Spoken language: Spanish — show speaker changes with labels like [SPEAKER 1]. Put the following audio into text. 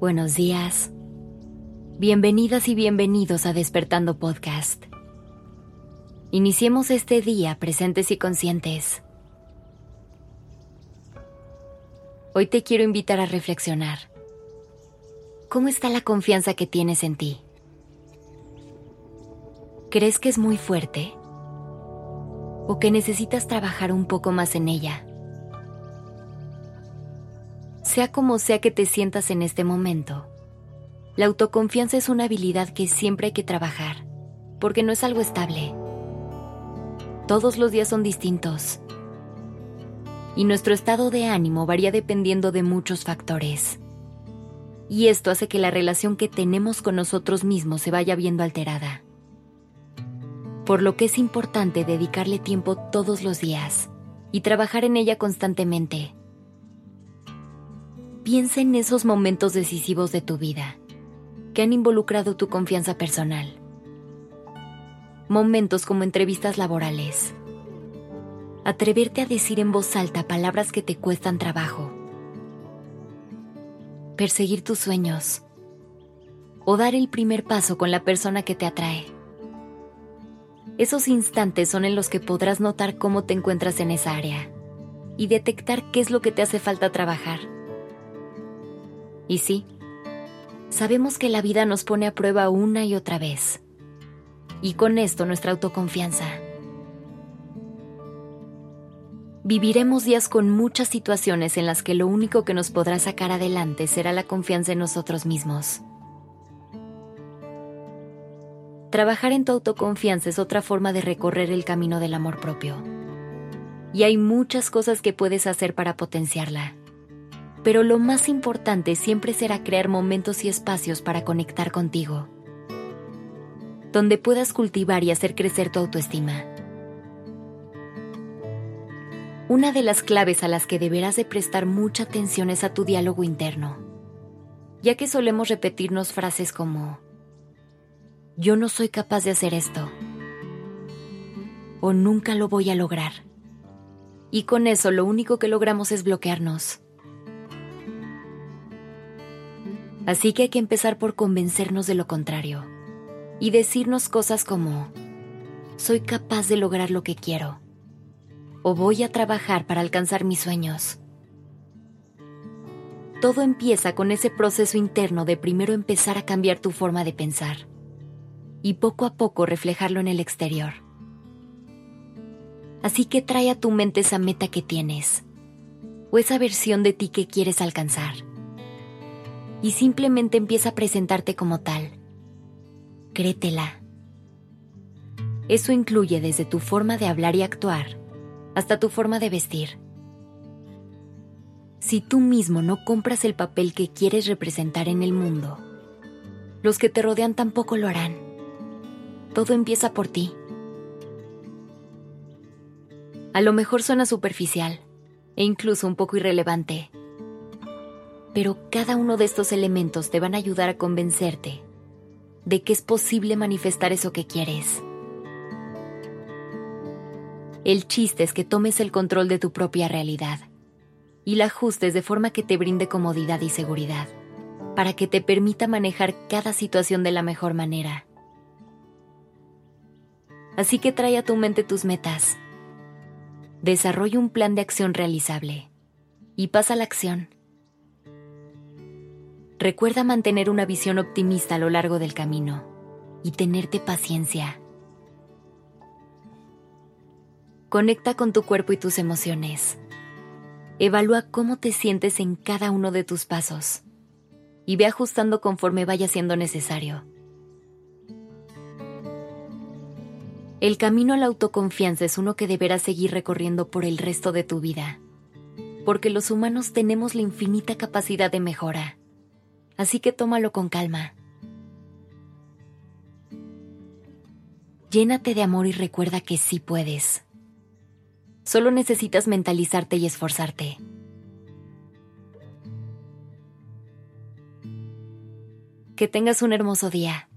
[SPEAKER 1] Buenos días. Bienvenidas y bienvenidos a Despertando Podcast. Iniciemos este día presentes y conscientes. Hoy te quiero invitar a reflexionar. ¿Cómo está la confianza que tienes en ti? ¿Crees que es muy fuerte? ¿O que necesitas trabajar un poco más en ella? Sea como sea que te sientas en este momento, la autoconfianza es una habilidad que siempre hay que trabajar, porque no es algo estable. Todos los días son distintos. Y nuestro estado de ánimo varía dependiendo de muchos factores. Y esto hace que la relación que tenemos con nosotros mismos se vaya viendo alterada. Por lo que es importante dedicarle tiempo todos los días y trabajar en ella constantemente Piensa en esos momentos decisivos de tu vida que han involucrado tu confianza personal. Momentos como entrevistas laborales. Atreverte a decir en voz alta palabras que te cuestan trabajo. Perseguir tus sueños. O dar el primer paso con la persona que te atrae. Esos instantes son en los que podrás notar cómo te encuentras en esa área y detectar qué es lo que te hace falta trabajar y sí, sabemos que la vida nos pone a prueba una y otra vez. Y con esto nuestra autoconfianza. Viviremos días con muchas situaciones en las que lo único que nos podrá sacar adelante será la confianza en nosotros mismos. Trabajar en tu autoconfianza es otra forma de recorrer el camino del amor propio. Y hay muchas cosas que puedes hacer para potenciarla pero lo más importante siempre será crear momentos y espacios para conectar contigo, donde puedas cultivar y hacer crecer tu autoestima. Una de las claves a las que deberás de prestar mucha atención es a tu diálogo interno, ya que solemos repetirnos frases como, yo no soy capaz de hacer esto, o nunca lo voy a lograr. Y con eso lo único que logramos es bloquearnos Así que hay que empezar por convencernos de lo contrario y decirnos cosas como, soy capaz de lograr lo que quiero o voy a trabajar para alcanzar mis sueños. Todo empieza con ese proceso interno de primero empezar a cambiar tu forma de pensar y poco a poco reflejarlo en el exterior. Así que trae a tu mente esa meta que tienes o esa versión de ti que quieres alcanzar y simplemente empieza a presentarte como tal. Créetela. Eso incluye desde tu forma de hablar y actuar hasta tu forma de vestir. Si tú mismo no compras el papel que quieres representar en el mundo, los que te rodean tampoco lo harán. Todo empieza por ti. A lo mejor suena superficial e incluso un poco irrelevante pero cada uno de estos elementos te van a ayudar a convencerte de que es posible manifestar eso que quieres. El chiste es que tomes el control de tu propia realidad y la ajustes de forma que te brinde comodidad y seguridad, para que te permita manejar cada situación de la mejor manera. Así que trae a tu mente tus metas. Desarrolla un plan de acción realizable y pasa a la acción. Recuerda mantener una visión optimista a lo largo del camino y tenerte paciencia. Conecta con tu cuerpo y tus emociones. Evalúa cómo te sientes en cada uno de tus pasos y ve ajustando conforme vaya siendo necesario. El camino a la autoconfianza es uno que deberás seguir recorriendo por el resto de tu vida, porque los humanos tenemos la infinita capacidad de mejora así que tómalo con calma. Llénate de amor y recuerda que sí puedes. Solo necesitas mentalizarte y esforzarte. Que tengas un hermoso día.